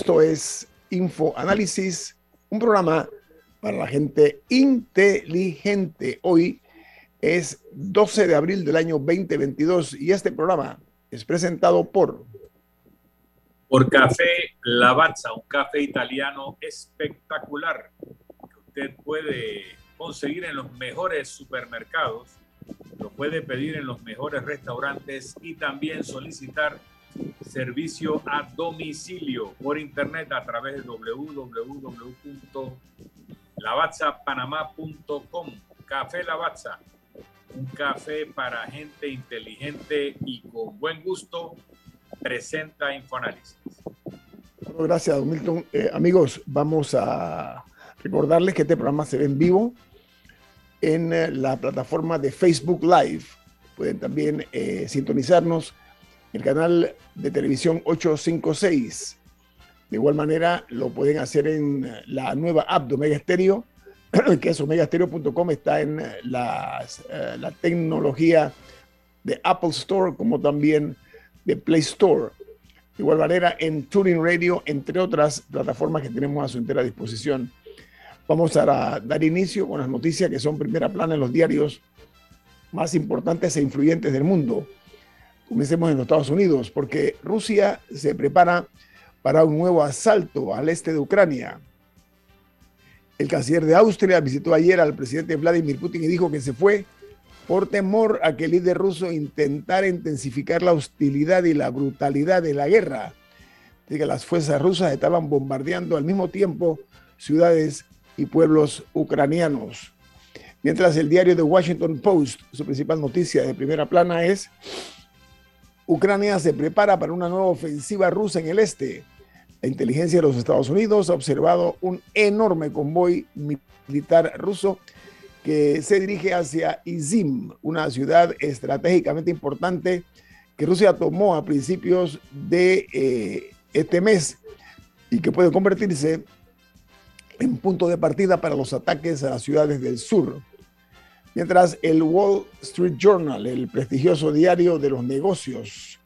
Esto es Info Análisis, un programa para la gente inteligente. Hoy es 12 de abril del año 2022 y este programa es presentado por por Café Lavazza, un café italiano espectacular que usted puede conseguir en los mejores supermercados, lo puede pedir en los mejores restaurantes y también solicitar servicio a domicilio por internet a través de www.lavazzapanamá.com. Café Lavazza, un café para gente inteligente y con buen gusto, presenta Infoanálisis. Gracias, Milton. Eh, amigos, vamos a recordarles que este programa se ve en vivo en eh, la plataforma de Facebook Live. Pueden también eh, sintonizarnos el canal de televisión 856. De igual manera, lo pueden hacer en la nueva app de Omega Stereo, que es omegastereo.com, está en eh, la tecnología de Apple Store como también de Play Store. De igual manera, en Tuning Radio, entre otras plataformas que tenemos a su entera disposición. Vamos a dar inicio con las noticias que son primera plana en los diarios más importantes e influyentes del mundo. Comencemos en los Estados Unidos, porque Rusia se prepara para un nuevo asalto al este de Ucrania. El canciller de Austria visitó ayer al presidente Vladimir Putin y dijo que se fue por temor a que el líder ruso intentara intensificar la hostilidad y la brutalidad de la guerra. Dice que las fuerzas rusas estaban bombardeando al mismo tiempo ciudades y pueblos ucranianos. Mientras el diario The Washington Post, su principal noticia de primera plana es Ucrania se prepara para una nueva ofensiva rusa en el este. La inteligencia de los Estados Unidos ha observado un enorme convoy militar ruso que se dirige hacia Izim, una ciudad estratégicamente importante que Rusia tomó a principios de eh, este mes y que puede convertirse en punto de partida para los ataques a las ciudades del sur. Mientras el Wall Street Journal, el prestigioso diario de los negocios,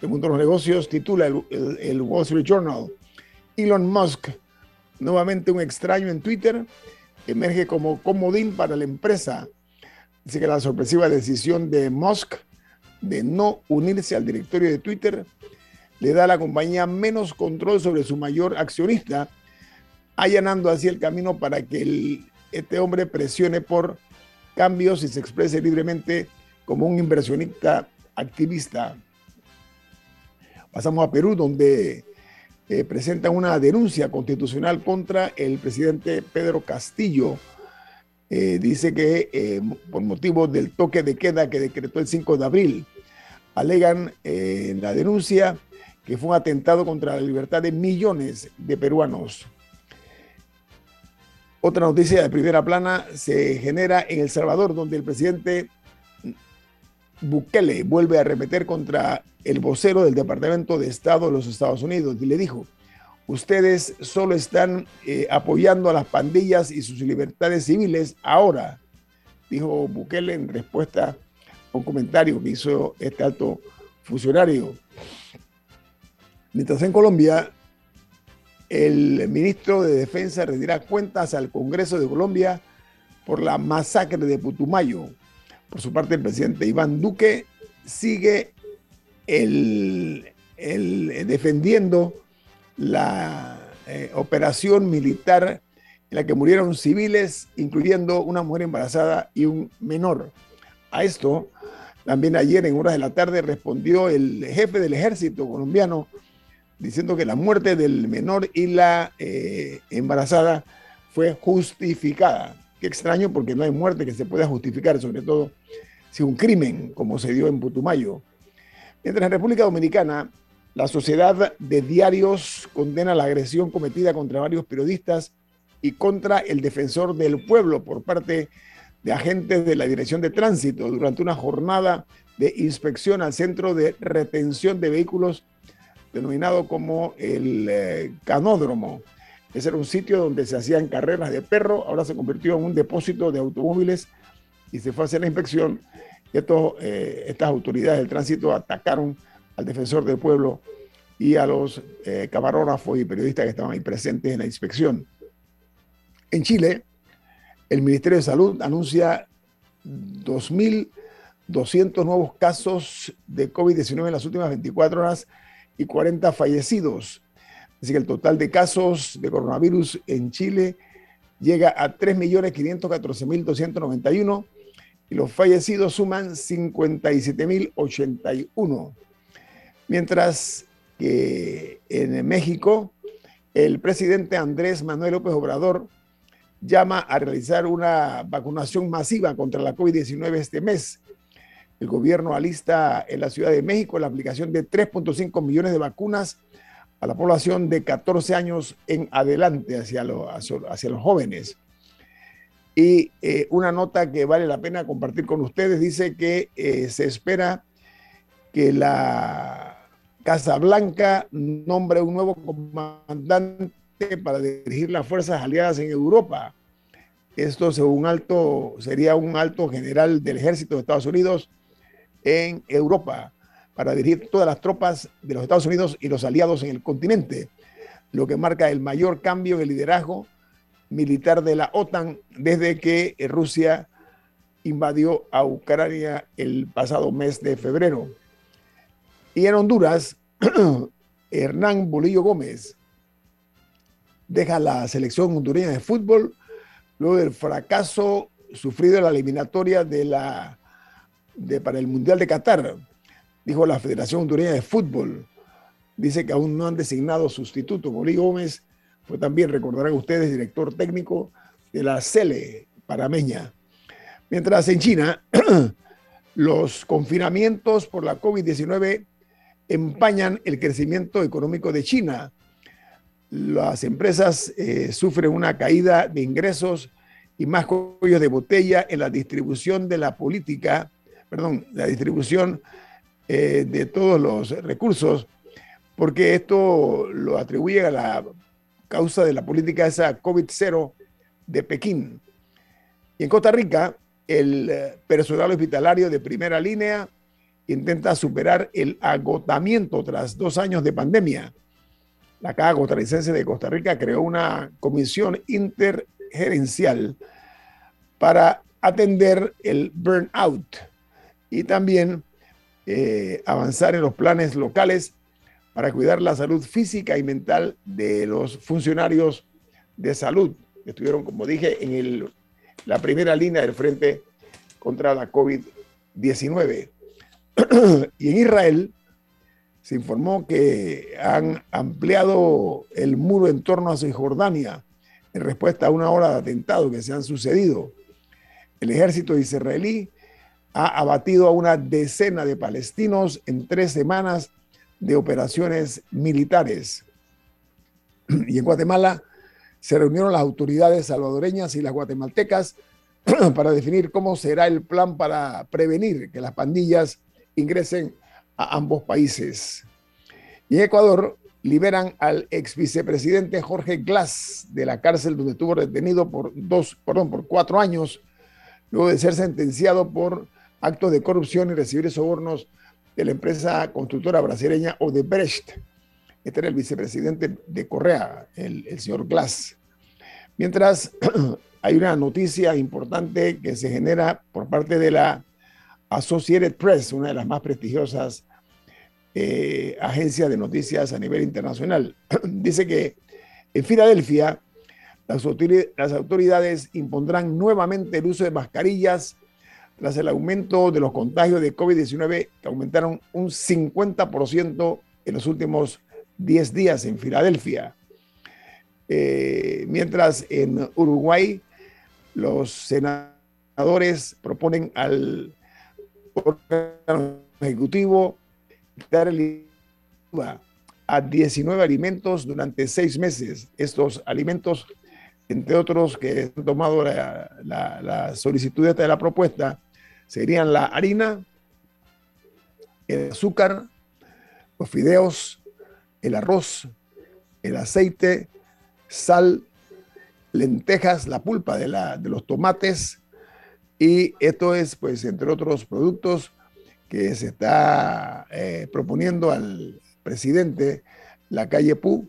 del mundo de los negocios, titula el, Wall Street Journal, Elon Musk, nuevamente un extraño en Twitter, emerge como comodín para la empresa. Dice que la sorpresiva decisión de Musk de no unirse al directorio de Twitter le da a la compañía menos control sobre su mayor accionista, allanando así el camino para que este hombre presione por cambios y se exprese libremente como un inversionista activista. Pasamos a Perú, donde eh, presentan una denuncia constitucional contra el presidente Pedro Castillo. Eh, dice que eh, por motivo del toque de queda que decretó el 5 de abril, alegan en la denuncia que fue un atentado contra la libertad de millones de peruanos. Otra noticia de primera plana se genera en El Salvador, donde el presidente Bukele vuelve a repetir contra el vocero del Departamento de Estado de los Estados Unidos y le dijo, ustedes solo están eh, apoyando a las pandillas y sus libertades civiles ahora, dijo Bukele en respuesta a un comentario que hizo este alto funcionario. Mientras en Colombia, el ministro de Defensa rendirá cuentas al Congreso de Colombia por la masacre de Putumayo. Por su parte, el presidente Iván Duque sigue el, defendiendo la eh, operación militar en la que murieron civiles, incluyendo una mujer embarazada y un menor. A esto, también ayer en horas de la tarde respondió el jefe del ejército colombiano diciendo que la muerte del menor y la eh, embarazada fue justificada. Qué extraño porque no hay muerte que se pueda justificar, sobre todo si un crimen como se dio en Putumayo. Mientras en República Dominicana, la Sociedad de Diarios condena la agresión cometida contra varios periodistas y contra el defensor del pueblo por parte de agentes de la Dirección de Tránsito durante una jornada de inspección al centro de retención de vehículos denominado como el eh, canódromo. Ese era un sitio donde se hacían carreras de perro, ahora se convirtió en un depósito de automóviles y se fue a hacer la inspección. Eh, estas autoridades del tránsito atacaron al defensor del pueblo y a los eh, camarógrafos y periodistas que estaban ahí presentes en la inspección. En Chile, el Ministerio de Salud anuncia 2.200 nuevos casos de COVID-19 en las últimas 24 horas y 40 fallecidos. Así que el total de casos de coronavirus en Chile llega a 3.514.291 y los fallecidos suman 57.081. Mientras que en México, el presidente Andrés Manuel López Obrador llama a realizar una vacunación masiva contra la COVID-19 este mes el gobierno alista en la Ciudad de México la aplicación de 3.5 millones de vacunas a la población de 14 años en adelante, hacia, los jóvenes. Y eh, una nota que vale la pena compartir con ustedes dice que eh, se espera que la Casa Blanca nombre un nuevo comandante para dirigir las fuerzas aliadas en Europa. Esto, según alto, sería un alto general del ejército de Estados Unidos, en Europa para dirigir todas las tropas de los Estados Unidos y los aliados en el continente, lo que marca el mayor cambio en el liderazgo militar de la OTAN desde que Rusia invadió a Ucrania el pasado mes de febrero. Y en Honduras, Hernán Bolillo Gómez deja la selección hondureña de fútbol luego del fracaso sufrido en la eliminatoria de la para el Mundial de Qatar, dijo la Federación Hondureña de Fútbol. Dice que aún no han designado sustituto. Bolí Gómez fue también, recordarán ustedes, director técnico de la CELE parameña. Mientras en China, los confinamientos por la COVID-19 empañan el crecimiento económico de China. Las empresas eh, sufren una caída de ingresos y más cuellos de botella en la distribución de la política perdón, la distribución eh, de todos los recursos, porque esto lo atribuye a la causa de la política esa COVID-0 de Pekín. Y en Costa Rica, el eh, personal hospitalario de primera línea intenta superar el agotamiento tras dos años de pandemia. La Caja Costarricense de Costa Rica creó una comisión intergerencial para atender el burnout y también eh, avanzar en los planes locales para cuidar la salud física y mental de los funcionarios de salud que estuvieron, como dije, en el, la primera línea del frente contra la COVID-19. y en Israel se informó que han ampliado el muro en torno a Cisjordania en respuesta a una hora de atentado que se han sucedido. El ejército israelí ha abatido a una decena de palestinos en tres semanas de operaciones militares. Y en Guatemala se reunieron las autoridades salvadoreñas y las guatemaltecas para definir cómo será el plan para prevenir que las pandillas ingresen a ambos países. Y en Ecuador liberan al ex vicepresidente Jorge Glass de la cárcel donde estuvo detenido por dos, perdón, por cuatro años, luego de ser sentenciado por actos de corrupción y recibir sobornos de la empresa constructora brasileña Odebrecht. Este era el vicepresidente de Correa, el, señor Glass. Mientras hay una noticia importante que se genera por parte de la Associated Press, una de las más prestigiosas eh, agencias de noticias a nivel internacional. Dice que en Filadelfia las autoridades impondrán nuevamente el uso de mascarillas tras el aumento de los contagios de COVID-19 que aumentaron un 50% en los últimos 10 días en Filadelfia. Eh, mientras en Uruguay los senadores proponen al ejecutivo dar el a 19 alimentos durante seis meses. Estos alimentos, entre otros que han tomado la, la, solicitud de la propuesta, serían la harina, el azúcar, los fideos, el arroz, el aceite, sal, lentejas, la pulpa de, la, de los tomates. Y esto es, pues, entre otros productos que se está eh, proponiendo al presidente la calle Pu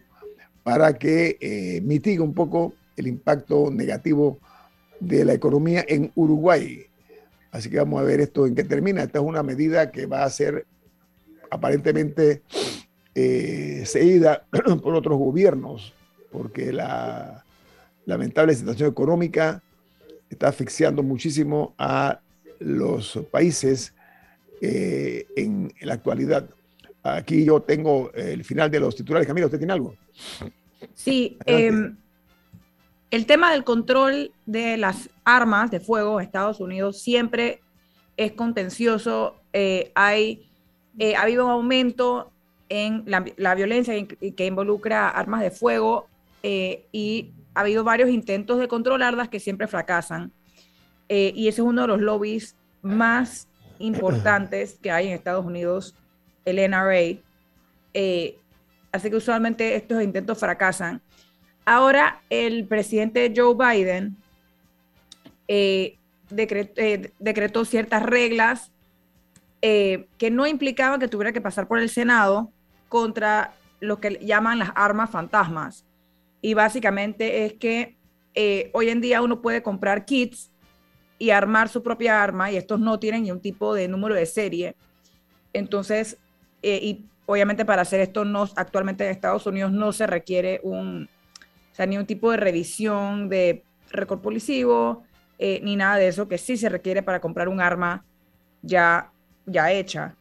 para que eh, mitigue un poco el impacto negativo de la economía en Uruguay. Así que vamos a ver esto en qué termina. Esta es una medida que va a ser aparentemente eh, seguida por otros gobiernos, porque la lamentable situación económica está asfixiando muchísimo a los países eh, en, la actualidad. Aquí yo tengo el final de los titulares. Camila, ¿usted tiene algo? Sí, em, el tema del control de las armas de fuego en Estados Unidos siempre es contencioso. Eh, hay, eh, ha habido un aumento en la, violencia que involucra armas de fuego y ha habido varios intentos de controlarlas que siempre fracasan. y ese es uno de los lobbies más importantes que hay en Estados Unidos, el NRA. Eh, así que usualmente estos intentos fracasan. Ahora el presidente Joe Biden eh, eh, decretó, ciertas reglas que no implicaban que tuviera que pasar por el Senado contra lo que llaman las armas fantasmas. Y básicamente es que hoy en día uno puede comprar kits y armar su propia arma y estos no tienen ni un tipo de número de serie. Entonces, eh, y obviamente para hacer esto no, actualmente en Estados Unidos no se requiere un, sea, ni un tipo de revisión de récord policivo, eh, ni nada de eso, que sí se requiere para comprar un arma ya, ya hecha.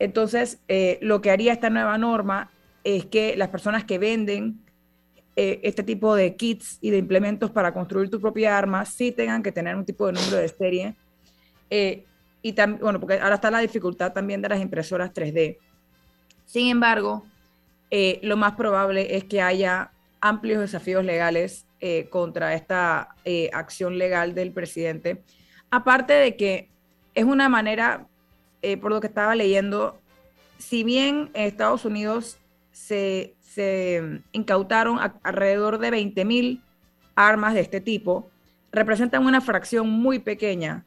Entonces, eh, lo que haría esta nueva norma es que las personas que venden eh, este tipo de kits y de implementos para construir tu propia arma sí tengan que tener un tipo de número de serie. Y también, bueno, porque ahora está la dificultad también de las impresoras 3D. Sin embargo, lo más probable es que haya amplios desafíos legales contra esta acción legal del presidente. Aparte de que es una manera, por lo que estaba leyendo, si bien en Estados Unidos se se incautaron alrededor de 20.000 armas de este tipo, representan una fracción muy pequeña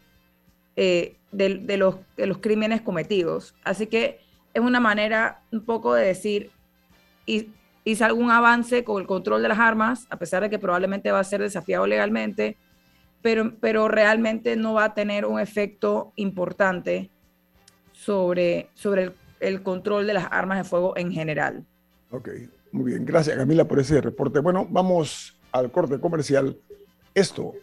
eh, de, los, de los crímenes cometidos. Así que es una manera un poco de decir, hice algún avance con el control de las armas, a pesar de que probablemente va a ser desafiado legalmente, pero, pero realmente no va a tener un efecto importante sobre, sobre el, el control de las armas de fuego en general. Ok, muy bien, gracias Camila por ese reporte. Bueno, vamos al corte comercial. Esto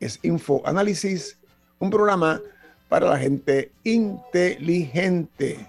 es Info Análisis, un programa para la gente inteligente.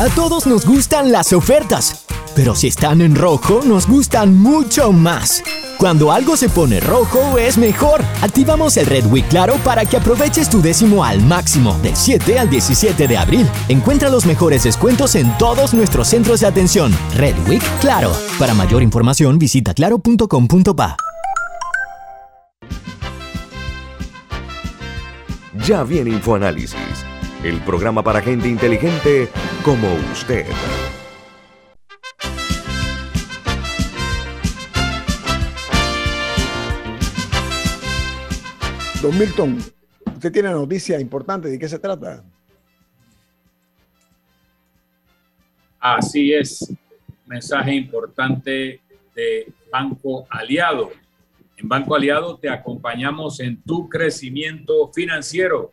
A todos nos gustan las ofertas, pero si están en rojo nos gustan mucho más. Cuando algo se pone rojo es mejor. Activamos el Red Week Claro para que aproveches tu décimo al máximo del 7 al 17 de abril. Encuentra los mejores descuentos en todos nuestros centros de atención. Red Week Claro. Para mayor información visita claro.com.pa. Ya viene InfoAnálisis el programa para gente inteligente como usted. Don Milton, usted tiene noticia importante, ¿de qué se trata? Así es, mensaje importante de Banco Aliado. En Banco Aliado te acompañamos en tu crecimiento financiero.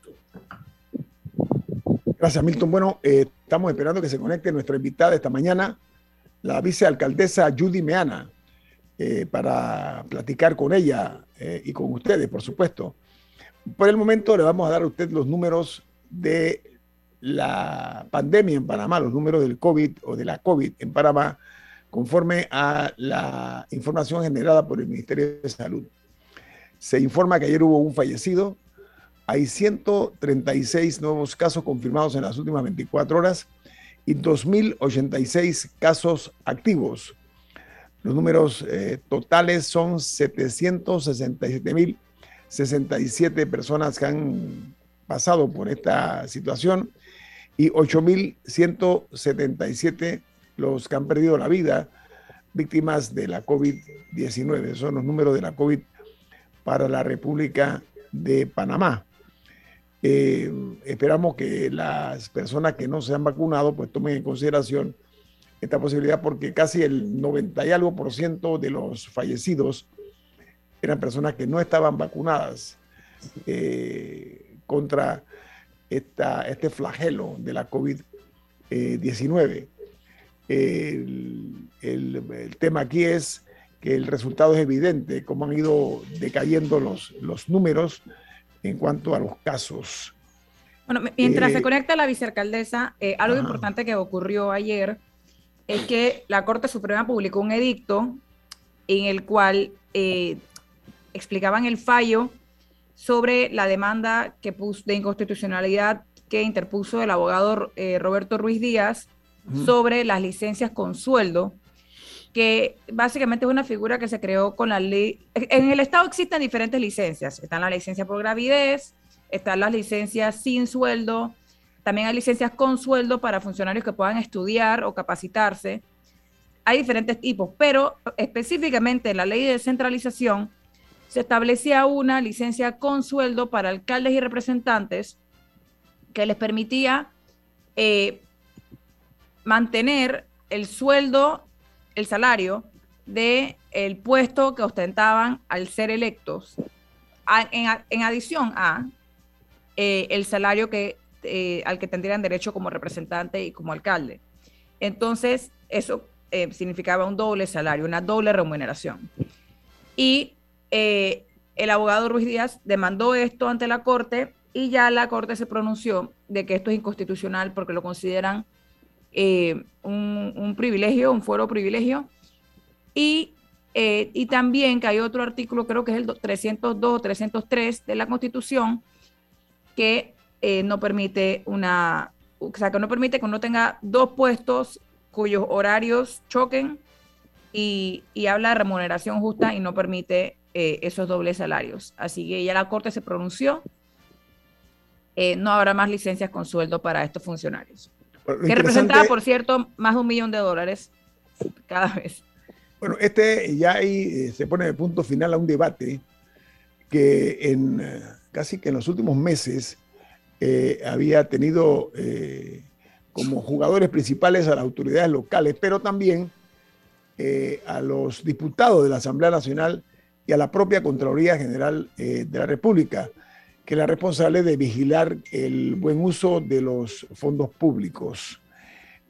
Gracias, Milton. Bueno, eh, estamos esperando que se conecte nuestra invitada esta mañana, la vicealcaldesa Judy Meana, eh, para platicar con ella eh, y con ustedes, por supuesto. Por el momento le vamos a dar a usted los números de la pandemia en Panamá, los números del COVID o de la COVID en Panamá, conforme a la información generada por el Ministerio de Salud. Se informa que ayer hubo un fallecido, hay 136 nuevos casos confirmados en las últimas 24 horas y 2.086 casos activos. Los números eh, totales son 767.000 67 personas que han pasado por esta situación y 8.177 los que han perdido la vida víctimas de la COVID-19. Son los números de la COVID para la República de Panamá. Eh, esperamos que las personas que no se han vacunado pues tomen en consideración esta posibilidad porque casi el 90 y algo por ciento de los fallecidos eran personas que no estaban vacunadas eh, contra esta, este flagelo de la COVID-19. El, tema aquí es que el resultado es evidente, cómo han ido decayendo los, los números en cuanto a los casos. Bueno, mientras se eh, conecta la vicealcaldesa, eh, algo importante que ocurrió ayer es que la Corte Suprema publicó un edicto en el cual explicaban el fallo sobre la demanda que puso de inconstitucionalidad que interpuso el abogado eh, Roberto Ruiz Díaz sobre las licencias con sueldo, que básicamente es una figura que se creó con la ley. En el Estado existen diferentes licencias. Están las licencias por gravidez, están las licencias sin sueldo, también hay licencias con sueldo para funcionarios que puedan estudiar o capacitarse. Hay diferentes tipos, pero específicamente en la ley de descentralización se establecía una licencia con sueldo para alcaldes y representantes que les permitía eh, mantener el sueldo, el salario de el puesto que ostentaban al ser electos, en, adición a eh, el salario que, eh, al que tendrían derecho como representante y como alcalde. Entonces, eso significaba un doble salario, una doble remuneración. Y eh, el abogado Ruiz Díaz demandó esto ante la Corte y ya la Corte se pronunció de que esto es inconstitucional porque lo consideran eh, un, privilegio, un fuero privilegio. Y, eh, y también que hay otro artículo, creo que es el 302 o 303 de la Constitución, que no permite una, o sea, que no permite que uno tenga dos puestos cuyos horarios choquen y, y habla de remuneración justa y no permite eh, esos dobles salarios. Así que ya la Corte se pronunció. Eh, no habrá más licencias con sueldo para estos funcionarios. Que representaba, por cierto, más de un millón de dólares cada vez. Bueno, este ya ahí eh, se pone de punto final a un debate que en casi que en los últimos meses había tenido como jugadores principales a las autoridades locales, pero también a los diputados de la Asamblea Nacional y a la propia Contraloría General eh, de la República, que es la responsable de vigilar el buen uso de los fondos públicos.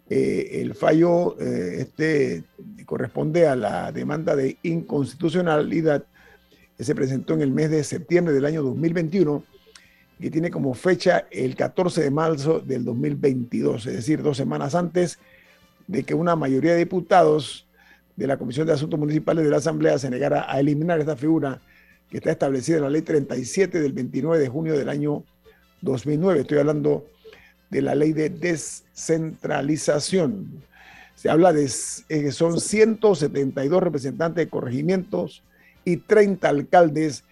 Eh, el fallo eh, este corresponde a la demanda de inconstitucionalidad que se presentó en el mes de septiembre del año 2021 que tiene como fecha el 14 de marzo del 2022, es decir, dos semanas antes de que una mayoría de diputados de la Comisión de Asuntos Municipales de la Asamblea se negara a eliminar esta figura que está establecida en la ley 37 del 29 de junio del año 2009. Estoy hablando de la ley de descentralización. Se habla de que eh, son 172 representantes de corregimientos y 30 alcaldes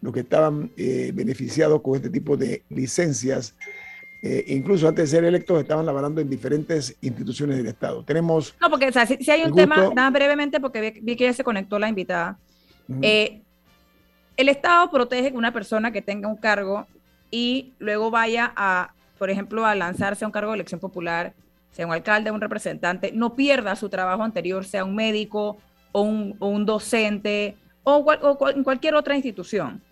los que estaban eh, beneficiados con este tipo de licencias. Eh, incluso antes de ser electos estaban laborando en diferentes instituciones del Estado. Tenemos... No, porque si, hay un tema, nada brevemente, porque vi, que ya se conectó la invitada. El Estado protege que una persona que tenga un cargo y luego vaya a, por ejemplo, a lanzarse a un cargo de elección popular, sea un alcalde, un representante, no pierda su trabajo anterior, sea un médico o un, docente o, en cualquier otra institución.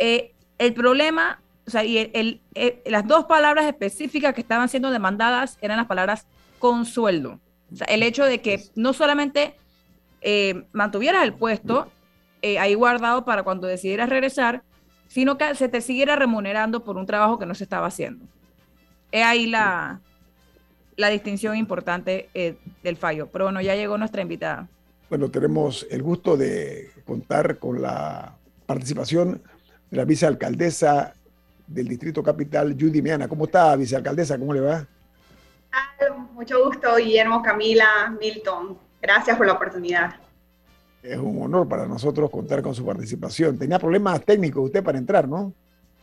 Eh, el problema, o sea, y el, eh, las dos palabras específicas que estaban siendo demandadas eran las palabras con sueldo. O sea, el hecho de que no solamente eh, mantuvieras el puesto ahí guardado para cuando decidieras regresar, sino que se te siguiera remunerando por un trabajo que no se estaba haciendo. Es ahí la, la distinción importante del fallo. Pero bueno, ya llegó nuestra invitada. Bueno, tenemos el gusto de contar con la participación de la vicealcaldesa del Distrito Capital, Judy Meana. ¿Cómo está, vicealcaldesa? ¿Cómo le va? Mucho gusto, Guillermo, Camila, Milton. Gracias por la oportunidad. Es un honor para nosotros contar con su participación. Tenía problemas técnicos usted para entrar, ¿no?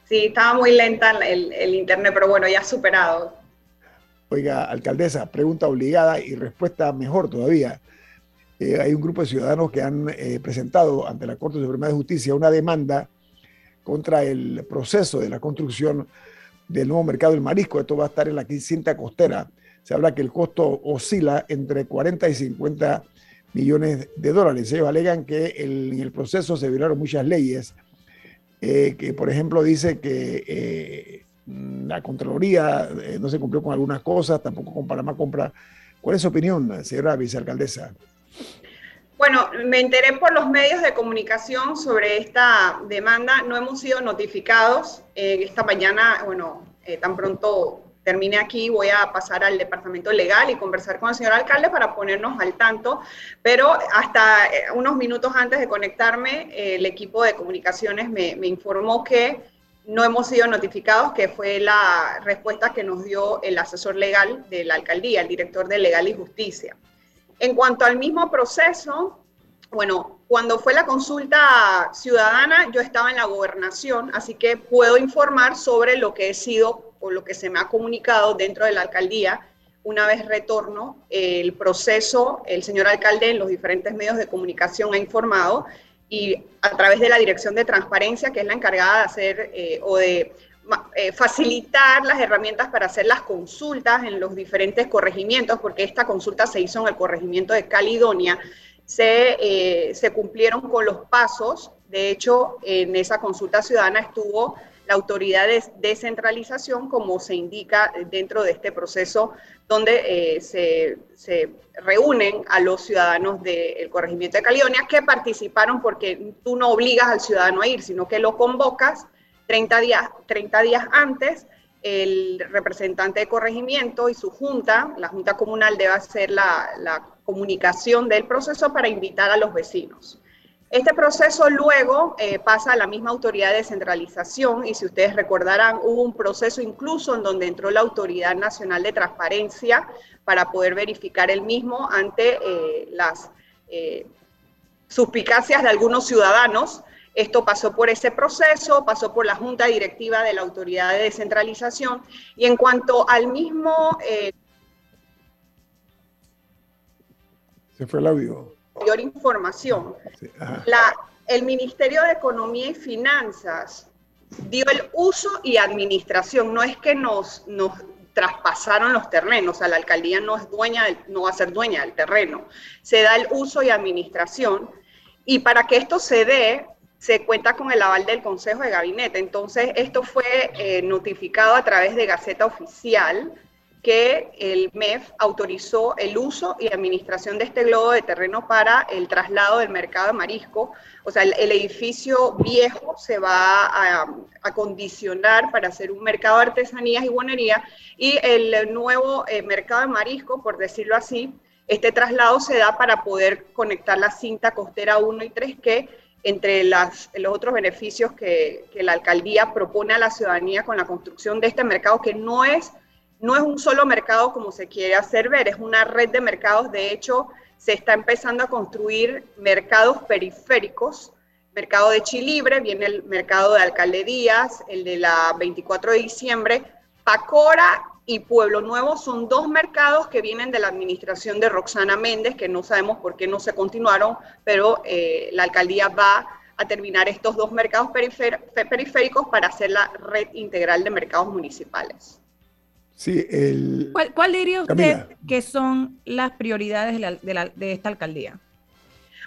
Sí, estaba muy lenta el, el internet, pero bueno, ya superado. Oiga, alcaldesa, pregunta obligada y respuesta mejor todavía. Eh, hay un grupo de ciudadanos que han eh, presentado ante la Corte Suprema de Justicia una demanda contra el proceso de la construcción del nuevo mercado del marisco. Esto va a estar en la cinta costera. Se habla que el costo oscila entre 40 y 50 millones de dólares. Ellos alegan que en el proceso se violaron muchas leyes, eh, que por ejemplo dice que eh, la Contraloría eh, no se cumplió con algunas cosas, tampoco con Panamá Compra. ¿Cuál es su opinión, señora vicealcaldesa? Bueno, me enteré por los medios de comunicación sobre esta demanda. No hemos sido notificados. esta mañana, bueno, tan pronto termine aquí, voy a pasar al departamento legal y conversar con el señor alcalde para ponernos al tanto, pero hasta eh, unos minutos antes de conectarme, el equipo de comunicaciones me, informó que no hemos sido notificados, que fue la respuesta que nos dio el asesor legal de la alcaldía, el director de Legal y Justicia. En cuanto al mismo proceso, bueno, cuando fue la consulta ciudadana, yo estaba en la gobernación, así que puedo informar sobre lo que he sido o lo que se me ha comunicado dentro de la alcaldía, una vez retorno, el proceso, el señor alcalde en los diferentes medios de comunicación ha informado y a través de la Dirección de Transparencia, que es la encargada de hacer eh, o de eh, facilitar las herramientas para hacer las consultas en los diferentes corregimientos, porque esta consulta se hizo en el corregimiento de Caledonia, se, eh, se cumplieron con los pasos. De hecho, en esa consulta ciudadana estuvo la autoridad de descentralización, como se indica dentro de este proceso, donde eh, se, reúnen a los ciudadanos del corregimiento de Caledonia que participaron, porque tú no obligas al ciudadano a ir, sino que lo convocas 30 días, 30 días antes. El representante de corregimiento y su junta, la junta comunal, debe hacer la, la comunicación del proceso para invitar a los vecinos. Este proceso luego eh, pasa a la misma autoridad de descentralización y si ustedes recordarán, hubo un proceso incluso en donde entró la Autoridad Nacional de Transparencia para poder verificar el mismo ante eh, las eh, suspicacias de algunos ciudadanos. Esto pasó por ese proceso, pasó por la Junta Directiva de la Autoridad de Descentralización y en cuanto al mismo... Se fue el audio mayor información. La, el Ministerio de Economía y Finanzas dio el uso y administración, no es que nos, nos traspasaron los terrenos, o sea, la alcaldía no es dueña, no va a ser dueña del terreno, se da el uso y administración, y para que esto se dé, se cuenta con el aval del Consejo de Gabinete. Entonces, esto fue eh, notificado a través de Gaceta Oficial, que el MEF autorizó el uso y administración de este globo de terreno para el traslado del mercado de marisco. O sea, el, edificio viejo se va a acondicionar para hacer un mercado de artesanías y buonería y el nuevo eh, mercado de marisco, por decirlo así, este traslado se da para poder conectar la cinta costera 1 y 3 que entre los otros beneficios que la alcaldía propone a la ciudadanía con la construcción de este mercado que no es no es un solo mercado como se quiere hacer ver, es una red de mercados. De hecho, se está empezando a construir mercados periféricos. Mercado de Chilibre, viene el mercado de Alcalde Díaz, el de la 24 de diciembre. Pacora y Pueblo Nuevo son dos mercados que vienen de la administración de Roxana Méndez, que no sabemos por qué no se continuaron, pero eh, la alcaldía va a terminar estos dos mercados periféricos para hacer la red integral de mercados municipales. Sí, el... ¿Cuál, diría usted que son las prioridades de, esta alcaldía?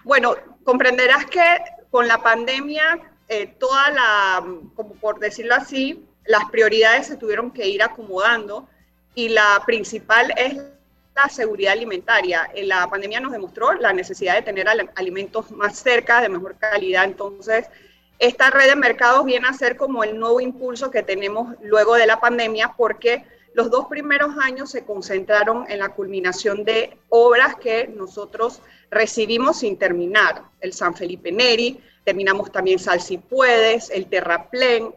Bueno, comprenderás que con la pandemia, eh, toda la, como por decirlo así, las prioridades se tuvieron que ir acomodando y la principal es la seguridad alimentaria. En la pandemia nos demostró la necesidad de tener alimentos más cerca, de mejor calidad. Entonces, esta red de mercados viene a ser como el nuevo impulso que tenemos luego de la pandemia porque los dos primeros años se concentraron en la culminación de obras que nosotros recibimos sin terminar. El San Felipe Neri, terminamos también Sal Si Puedes, el Terraplén,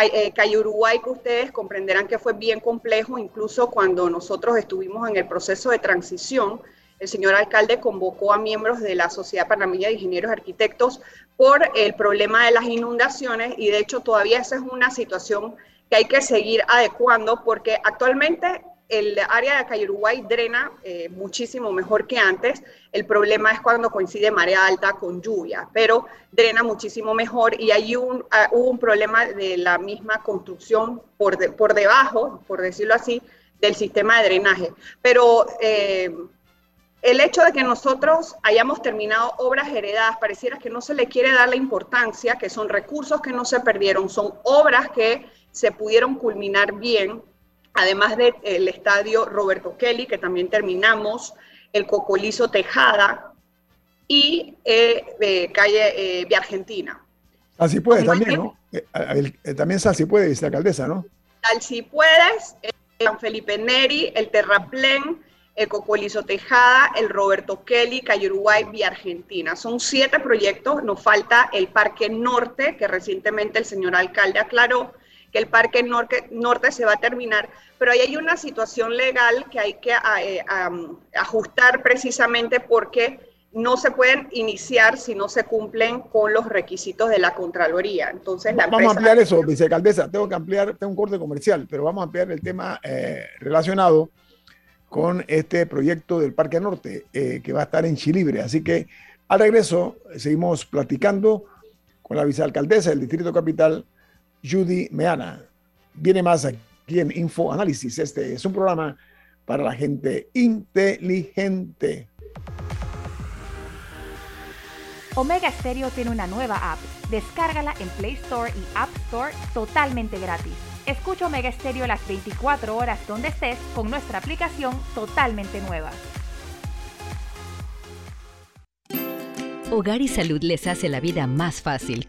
eh, Calle Uruguay, que ustedes comprenderán que fue bien complejo, incluso cuando nosotros estuvimos en el proceso de transición, el señor alcalde convocó a miembros de la Sociedad Panameña de Ingenieros Arquitectos por el problema de las inundaciones y de hecho todavía esa es una situación que hay que seguir adecuando porque actualmente el área de Calle Uruguay drena eh, muchísimo mejor que antes. El problema es cuando coincide marea alta con lluvia, pero drena muchísimo mejor y hay un, ah, hubo un problema de la misma construcción por, por debajo, por decirlo así, del sistema de drenaje. Pero eh, el hecho de que nosotros hayamos terminado obras heredadas, pareciera que no se le quiere dar la importancia, que son recursos que no se perdieron, son obras que se pudieron culminar bien, además del estadio Roberto Kelly, que también terminamos, el Cocolizo Tejada y eh, calle eh, Vía Argentina. Así puedes también, ¿no? Eh, eh, también así puede, dice la alcaldesa, ¿no? si puedes, San Felipe Neri, el Terraplén, el Cocolizo Tejada, el Roberto Kelly, Calle Uruguay, Vía Argentina. Son siete proyectos, nos falta el Parque Norte, que recientemente el señor alcalde aclaró, que el Parque Norte, Norte se va a terminar, pero ahí hay una situación legal que hay que eh, ajustar precisamente porque no se pueden iniciar si no se cumplen con los requisitos de la Contraloría. Entonces, vamos a ampliar eso, vicealcaldesa. Tengo que ampliar, tengo un corte comercial, pero vamos a ampliar el tema eh, relacionado con este proyecto del Parque Norte eh, que va a estar en Chilibre. Así que al regreso seguimos platicando con la vicealcaldesa del Distrito Capital, Judy Meana. Viene más aquí en Info Análisis. Este es un programa para la gente inteligente. Omega Stereo tiene una nueva app. Descárgala en Play Store y App Store totalmente gratis. Escucha Omega Stereo las 24 horas donde estés con nuestra aplicación totalmente nueva. Hogar y Salud les hace la vida más fácil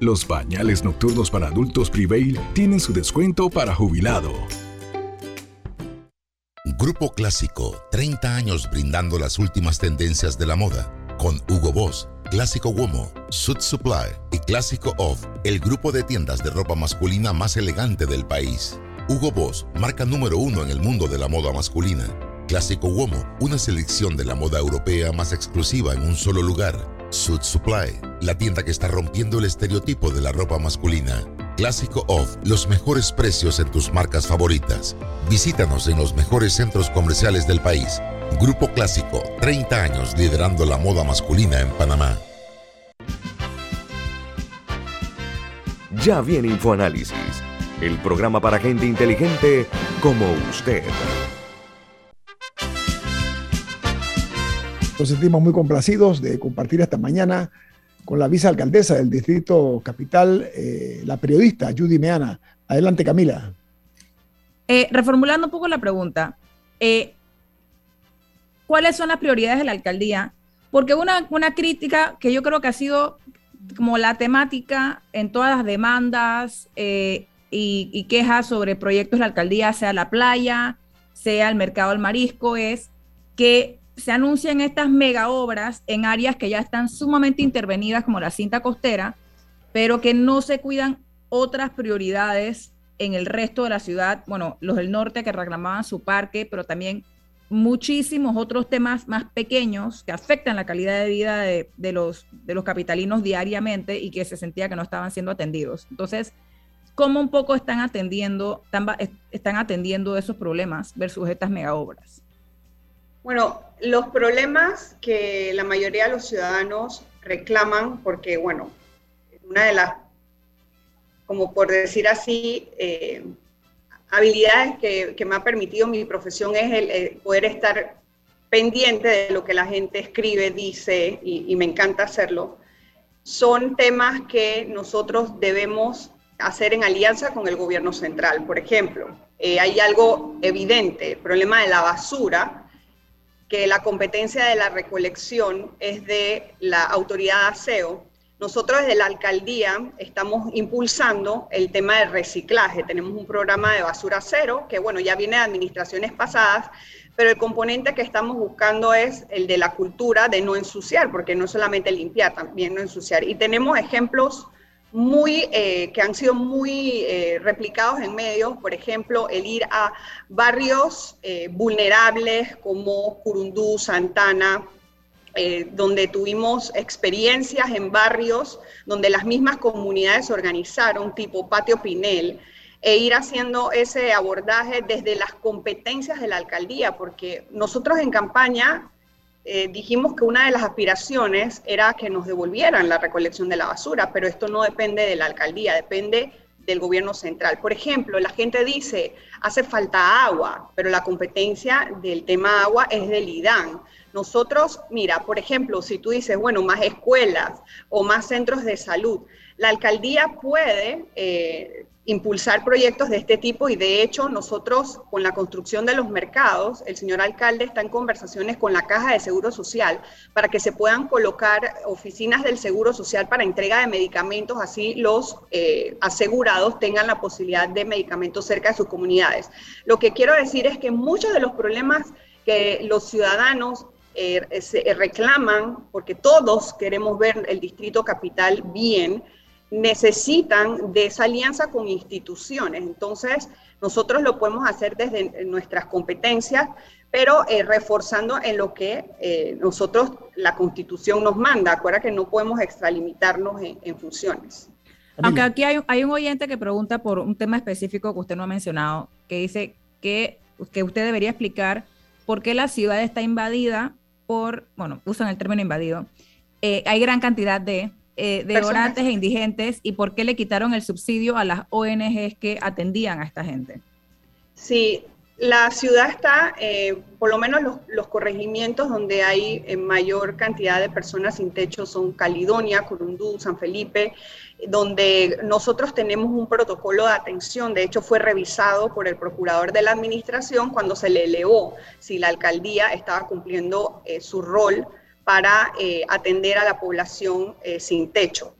Los pañales nocturnos para adultos Prevail tienen su descuento para jubilado. Grupo Clásico, 30 años brindando las últimas tendencias de la moda. Con Hugo Boss, Clásico Womo, Suit Supply y Clásico Off, el grupo de tiendas de ropa masculina más elegante del país. Hugo Boss, marca número uno en el mundo de la moda masculina. Clásico Womo, una selección de la moda europea más exclusiva en un solo lugar. Suit Supply, la tienda que está rompiendo el estereotipo de la ropa masculina. Clásico Off, los mejores precios en tus marcas favoritas. Visítanos en los mejores centros comerciales del país. Grupo Clásico, 30 años liderando la moda masculina en Panamá. Ya viene InfoAnálisis, el programa para gente inteligente como usted. Nos sentimos muy complacidos de compartir esta mañana con la vicealcaldesa del Distrito Capital, eh, la periodista Judy Meana. Adelante, Camila. Eh, reformulando un poco la pregunta, eh, ¿cuáles son las prioridades de la alcaldía? Porque una, una crítica que yo creo que ha sido como la temática en todas las demandas y, quejas sobre proyectos de la alcaldía, sea la playa, sea el mercado del marisco, es que se anuncian estas mega obras en áreas que ya están sumamente intervenidas, como la cinta costera, pero que no se cuidan otras prioridades en el resto de la ciudad. Bueno, los del norte que reclamaban su parque, pero también muchísimos otros temas más pequeños que afectan la calidad de vida de, los, de los capitalinos diariamente y que se sentía que no estaban siendo atendidos. Entonces, ¿cómo un poco están atendiendo, están, atendiendo esos problemas versus estas mega obras? Bueno, los problemas que la mayoría de los ciudadanos reclaman, porque, bueno, una de las, como por decir así, eh, habilidades que, me ha permitido mi profesión es el, poder estar pendiente de lo que la gente escribe, dice, y, me encanta hacerlo, son temas que nosotros debemos hacer en alianza con el gobierno central. Por ejemplo, eh, hay algo evidente, el problema de la basura, que la competencia de la recolección es de la autoridad de aseo. Nosotros desde la alcaldía estamos impulsando el tema del reciclaje. Tenemos un programa de basura cero que, bueno, ya viene de administraciones pasadas, pero el componente que estamos buscando es el de la cultura de no ensuciar, porque no solamente limpiar, también no ensuciar. Y tenemos ejemplos muy, eh, que han sido muy eh, replicados en medios, por ejemplo, el ir a barrios eh, vulnerables como Curundú, Santana, donde tuvimos experiencias en barrios donde las mismas comunidades organizaron, tipo Patio Pinel, e ir haciendo ese abordaje desde las competencias de la alcaldía, porque nosotros en campaña eh, dijimos que una de las aspiraciones era que nos devolvieran la recolección de la basura, pero esto no depende de la alcaldía, depende del gobierno central. Por ejemplo, la gente dice, hace falta agua, pero la competencia del tema agua es del IDAN. Nosotros, mira, por ejemplo, si tú dices, bueno, más escuelas o más centros de salud, la alcaldía puede eh, impulsar proyectos de este tipo y de hecho nosotros con la construcción de los mercados, el señor alcalde está en conversaciones con la Caja de Seguro Social para que se puedan colocar oficinas del Seguro Social para entrega de medicamentos, así los eh, asegurados tengan la posibilidad de medicamentos cerca de sus comunidades. Lo que quiero decir es que muchos de los problemas que los ciudadanos eh, reclaman, porque todos queremos ver el distrito capital bien, necesitan de esa alianza con instituciones. Entonces, nosotros lo podemos hacer desde nuestras competencias, pero eh, reforzando en lo que eh, nosotros, la Constitución nos manda. Acuerda que no podemos extralimitarnos en, funciones. Aunque aquí hay, hay, un oyente que pregunta por un tema específico que usted no ha mencionado, que dice que, que usted debería explicar por qué la ciudad está invadida por, bueno, usan el término invadido, eh, hay gran cantidad de eh, de orantes e indigentes y por qué le quitaron el subsidio a las ONGs que atendían a esta gente. Sí, la ciudad está, eh, por lo menos los, corregimientos donde hay eh, mayor cantidad de personas sin techo son Caledonia, Curundú, San Felipe, donde nosotros tenemos un protocolo de atención, de hecho fue revisado por el procurador de la administración cuando se le elevó si la alcaldía estaba cumpliendo su rol para eh, atender a la población eh, sin techo.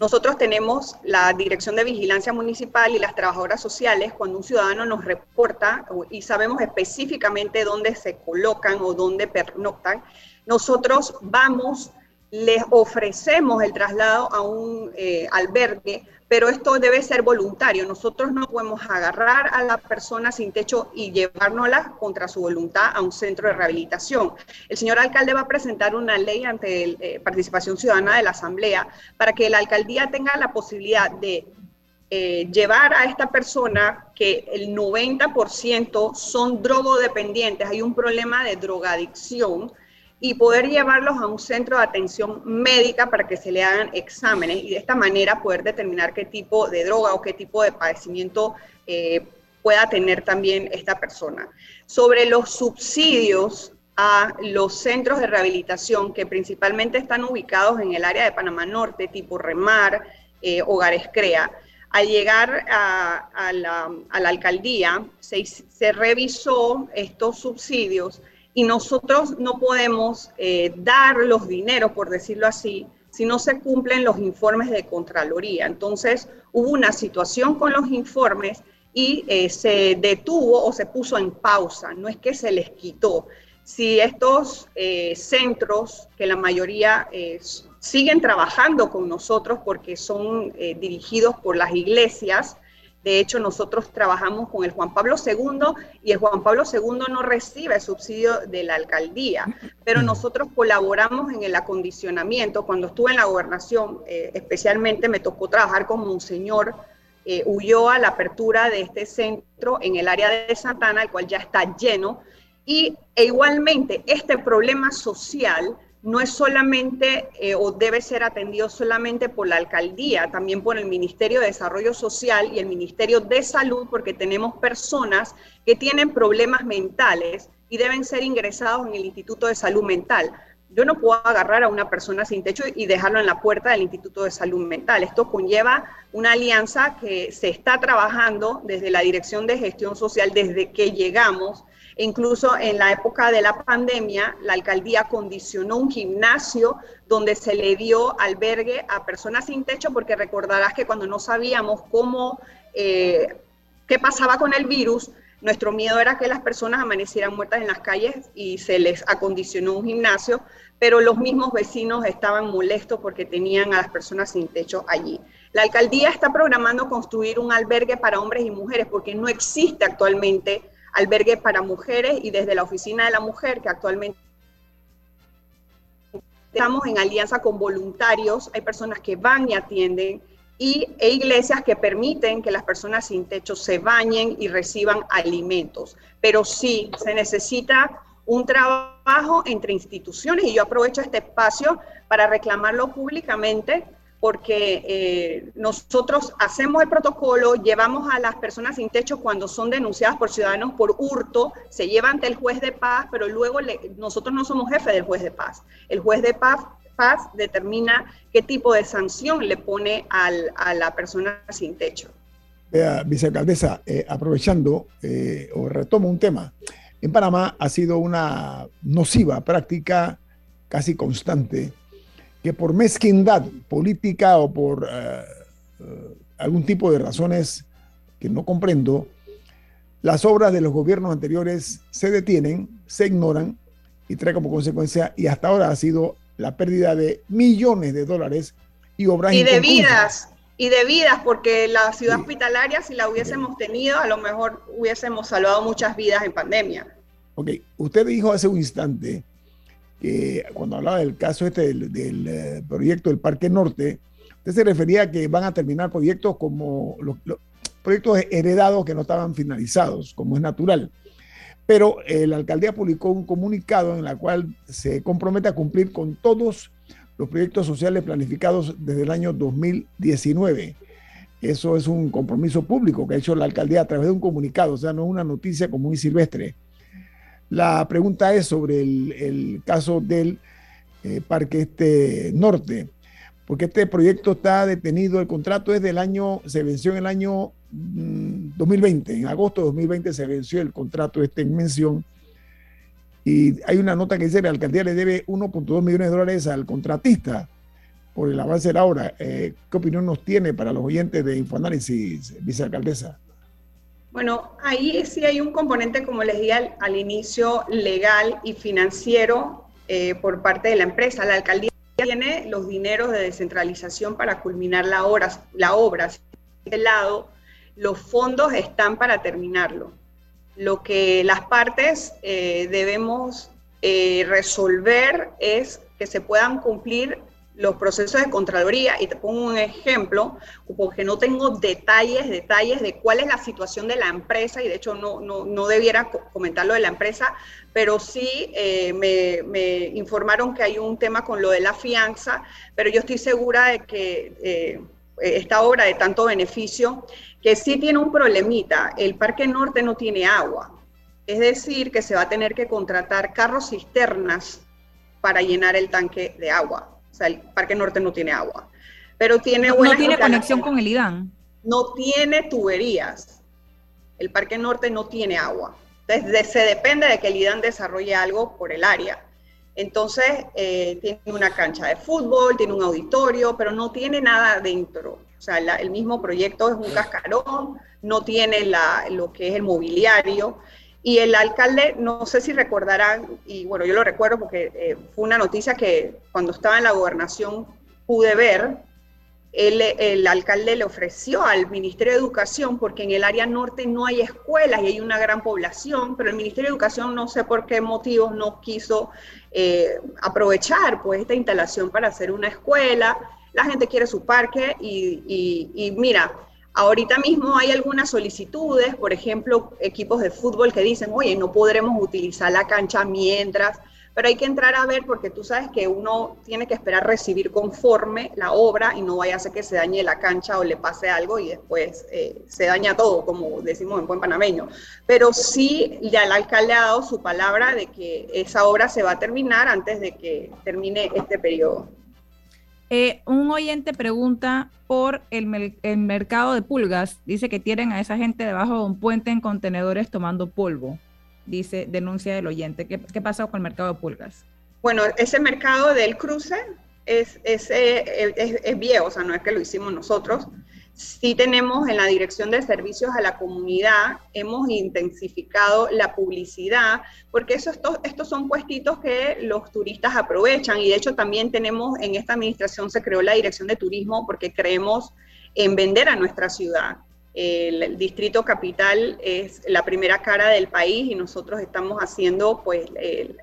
Nosotros tenemos la Dirección de Vigilancia Municipal y las trabajadoras sociales cuando un ciudadano nos reporta y sabemos específicamente dónde se colocan o dónde pernoctan. Nosotros vamos, les ofrecemos el traslado a un eh, albergue pero esto debe ser voluntario. Nosotros no podemos agarrar a la persona sin techo y llevárnosla contra su voluntad a un centro de rehabilitación. El señor alcalde va a presentar una ley ante la eh, participación ciudadana de la Asamblea para que la alcaldía tenga la posibilidad de eh, llevar a esta persona que el 90% son drogodependientes, hay un problema de drogadicción, y poder llevarlos a un centro de atención médica para que se le hagan exámenes y de esta manera poder determinar qué tipo de droga o qué tipo de padecimiento eh, pueda tener también esta persona. Sobre los subsidios a los centros de rehabilitación que principalmente están ubicados en el área de Panamá Norte, tipo Remar, eh, Hogares CREA. Al llegar a, la, alcaldía, se, revisó estos subsidios y nosotros no podemos eh, dar los dineros, por decirlo así, si no se cumplen los informes de Contraloría. Entonces, hubo una situación con los informes y eh, se detuvo o se puso en pausa, no es que se les quitó. Si estos eh, centros, que la mayoría siguen trabajando con nosotros porque son dirigidos por las iglesias, de hecho, nosotros trabajamos con el Juan Pablo II y el Juan Pablo II no recibe subsidio de la alcaldía, pero nosotros colaboramos en el acondicionamiento. Cuando estuve en la gobernación, eh, especialmente me tocó trabajar con Monseñor eh, huyó a la apertura de este centro en el área de Santana, el cual ya está lleno. Y e igualmente, este problema social no es solamente eh, o debe ser atendido solamente por la alcaldía, también por el Ministerio de Desarrollo Social y el Ministerio de Salud, porque tenemos personas que tienen problemas mentales y deben ser ingresados en el Instituto de Salud Mental. Yo no puedo agarrar a una persona sin techo y dejarlo en la puerta del Instituto de Salud Mental. Esto conlleva una alianza que se está trabajando desde la Dirección de Gestión Social desde que llegamos Incluso en la época de la pandemia, la alcaldía condicionó un gimnasio donde se le dio albergue a personas sin techo, porque recordarás que cuando no sabíamos cómo, eh, qué pasaba con el virus, nuestro miedo era que las personas amanecieran muertas en las calles y se les acondicionó un gimnasio, pero los mismos vecinos estaban molestos porque tenían a las personas sin techo allí. La alcaldía está programando construir un albergue para hombres y mujeres porque no existe actualmente albergue para mujeres y desde la Oficina de la Mujer, que actualmente estamos en alianza con voluntarios, hay personas que van y atienden, y e iglesias que permiten que las personas sin techo se bañen y reciban alimentos. Pero sí, se necesita un trabajo entre instituciones y yo aprovecho este espacio para reclamarlo públicamente porque eh, nosotros hacemos el protocolo, llevamos a las personas sin techo cuando son denunciadas por ciudadanos por hurto, se lleva ante el juez de paz, pero luego nosotros no somos jefe del juez de paz. El juez de paz, paz determina qué tipo de sanción le pone a la persona sin techo. Vea, vicealcaldesa, eh, aprovechando eh, o retomo un tema, en Panamá ha sido una nociva práctica casi constante que por mezquindad política o por eh, algún tipo de razones que no comprendo, las obras de los gobiernos anteriores se detienen, se ignoran y trae como consecuencia, y hasta ahora ha sido la pérdida de millones de dólares y obras. Y de vidas, y de vidas, porque la ciudad hospitalaria, si la hubiésemos tenido, a lo mejor hubiésemos salvado muchas vidas en pandemia. Ok, usted dijo hace un instante que cuando hablaba del caso este del, eh, proyecto del Parque Norte, usted se refería a que van a terminar proyectos como los, proyectos heredados que no estaban finalizados, como es natural. Pero eh, la alcaldía publicó un comunicado en el cual se compromete a cumplir con todos los proyectos sociales planificados desde el año 2019. Eso es un compromiso público que ha hecho la alcaldía a través de un comunicado, o sea, no es una noticia común y silvestre. La pregunta es sobre el, caso del eh, Parque Este Norte, porque este proyecto está detenido, el contrato es del año, se venció en el año 2020, mm, en agosto de 2020 se venció el contrato este en mención, y hay una nota que dice que la alcaldía le debe 1.2 millones de dólares al contratista por el avance de la obra. Eh, ¿Qué opinión nos tiene para los oyentes de Infoanálisis, vicealcaldesa? Bueno, ahí sí hay un componente, como les dije al, inicio, legal y financiero eh, por parte de la empresa. La alcaldía tiene los dineros de descentralización para culminar la obra. La obra. De lado, los fondos están para terminarlo. Lo que las partes eh, debemos eh, resolver es que se puedan cumplir los procesos de Contraloría, y te pongo un ejemplo, porque no tengo detalles, detalles de cuál es la situación de la empresa, y de hecho no, no, no debiera comentar lo de la empresa, pero sí eh, me, me, informaron que hay un tema con lo de la fianza, pero yo estoy segura de que eh, esta obra de tanto beneficio, que sí tiene un problemita, el Parque Norte no tiene agua, es decir, que se va a tener que contratar carros cisternas para llenar el tanque de agua. O sea, el Parque Norte no tiene agua. Pero tiene No tiene conexión con el IDAN. No tiene tuberías. El Parque Norte no tiene agua. Entonces, se depende de que el IDAN desarrolle algo por el área. Entonces, eh, tiene una cancha de fútbol, tiene un auditorio, pero no tiene nada dentro. O sea, el mismo proyecto es un cascarón, no tiene la, lo que es el mobiliario. Y el alcalde, no sé si recordarán, y bueno, yo lo recuerdo porque eh, fue una noticia que cuando estaba en la gobernación pude ver, el, el, alcalde le ofreció al Ministerio de Educación, porque en el área norte no hay escuelas y hay una gran población, pero el Ministerio de Educación no sé por qué motivos no quiso eh, aprovechar pues esta instalación para hacer una escuela. La gente quiere su parque y, y, y mira, Ahorita mismo hay algunas solicitudes, por ejemplo, equipos de fútbol que dicen, oye, no podremos utilizar la cancha mientras, pero hay que entrar a ver porque tú sabes que uno tiene que esperar recibir conforme la obra y no vaya a ser que se dañe la cancha o le pase algo y después eh, se daña todo, como decimos en buen panameño. Pero sí, ya el alcalde ha dado su palabra de que esa obra se va a terminar antes de que termine este periodo. Eh, un oyente pregunta por el, mercado de pulgas. Dice que tienen a esa gente debajo de un puente en contenedores tomando polvo. Dice, denuncia del oyente. ¿Qué, qué pasa con el mercado de pulgas? Bueno, ese mercado del cruce es, eh, es viejo, o sea, no es que lo hicimos nosotros. Sí tenemos en la Dirección de Servicios a la Comunidad, hemos intensificado la publicidad, porque eso, estos, estos son puestitos que los turistas aprovechan y de hecho también tenemos en esta administración se creó la Dirección de Turismo porque creemos en vender a nuestra ciudad. El, distrito capital es la primera cara del país y nosotros estamos haciendo pues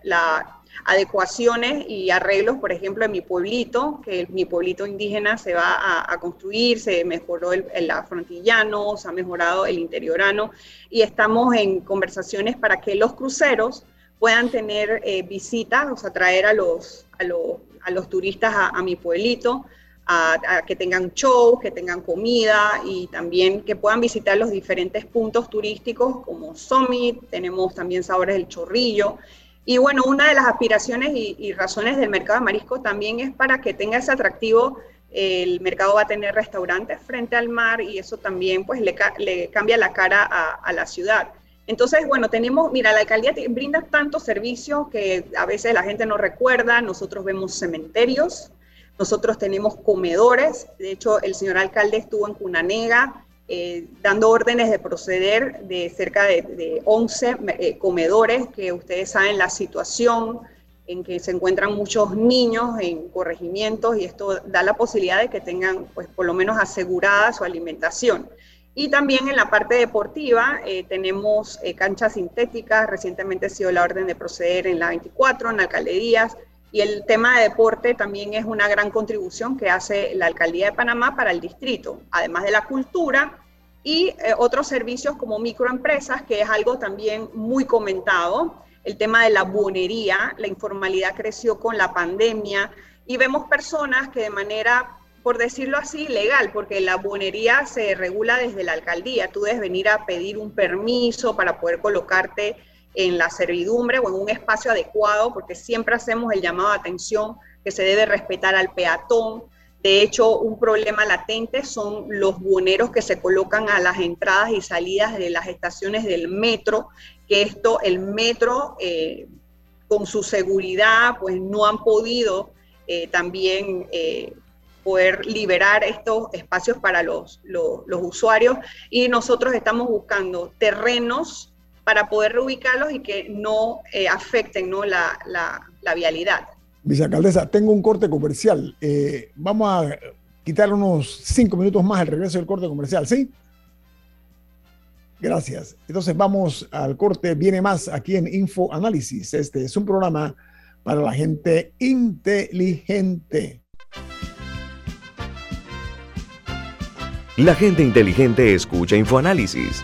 la adecuaciones y arreglos, por ejemplo, en mi pueblito, que mi pueblito indígena se va a, construir, se mejoró el, el, afrontillano, se ha mejorado el interiorano, y estamos en conversaciones para que los cruceros puedan tener eh, visitas, o sea, traer a los, a los, a los turistas a, mi pueblito, a, que tengan shows, que tengan comida y también que puedan visitar los diferentes puntos turísticos como Summit, tenemos también Sabores del Chorrillo y bueno, una de las aspiraciones y, razones del mercado de marisco también es para que tenga ese atractivo. El mercado va a tener restaurantes frente al mar y eso también pues le, cambia la cara a, a, la ciudad. Entonces, bueno, tenemos, mira, la alcaldía brinda tantos servicios que a veces la gente no recuerda. Nosotros vemos cementerios, nosotros tenemos comedores. De hecho, el señor alcalde estuvo en Cunanega eh, dando órdenes de proceder de cerca de, de 11 eh, comedores que ustedes saben la situación en que se encuentran muchos niños en corregimientos y esto da la posibilidad de que tengan pues por lo menos asegurada su alimentación. Y también en la parte deportiva eh, tenemos canchas sintéticas, recientemente ha sido la orden de proceder en la 24, en alcaldías, y el tema de deporte también es una gran contribución que hace la Alcaldía de Panamá para el distrito, además de la cultura y eh, otros servicios como microempresas, que es algo también muy comentado. El tema de la buonería, la informalidad creció con la pandemia y vemos personas que de manera, por decirlo así, legal, porque la buonería se regula desde la alcaldía. Tú debes venir a pedir un permiso para poder colocarte en la servidumbre o en un espacio adecuado, porque siempre hacemos el llamado de atención que se debe respetar al peatón. De hecho, un problema latente son los buoneros que se colocan a las entradas y salidas de las estaciones del metro, que esto, el metro, eh, con su seguridad, pues no han podido eh, también eh, poder liberar estos espacios para los, los, los usuarios y nosotros estamos buscando terrenos para poder reubicarlos y que no eh, afecten ¿no? La, la, vialidad. Vicealcaldesa, tengo un corte comercial. Eh, vamos a quitar unos cinco minutos más al regreso del corte comercial, ¿sí? Gracias. Entonces vamos al corte. Viene más aquí en Info Análisis. Este es un programa para la gente inteligente. La gente inteligente escucha InfoAnálisis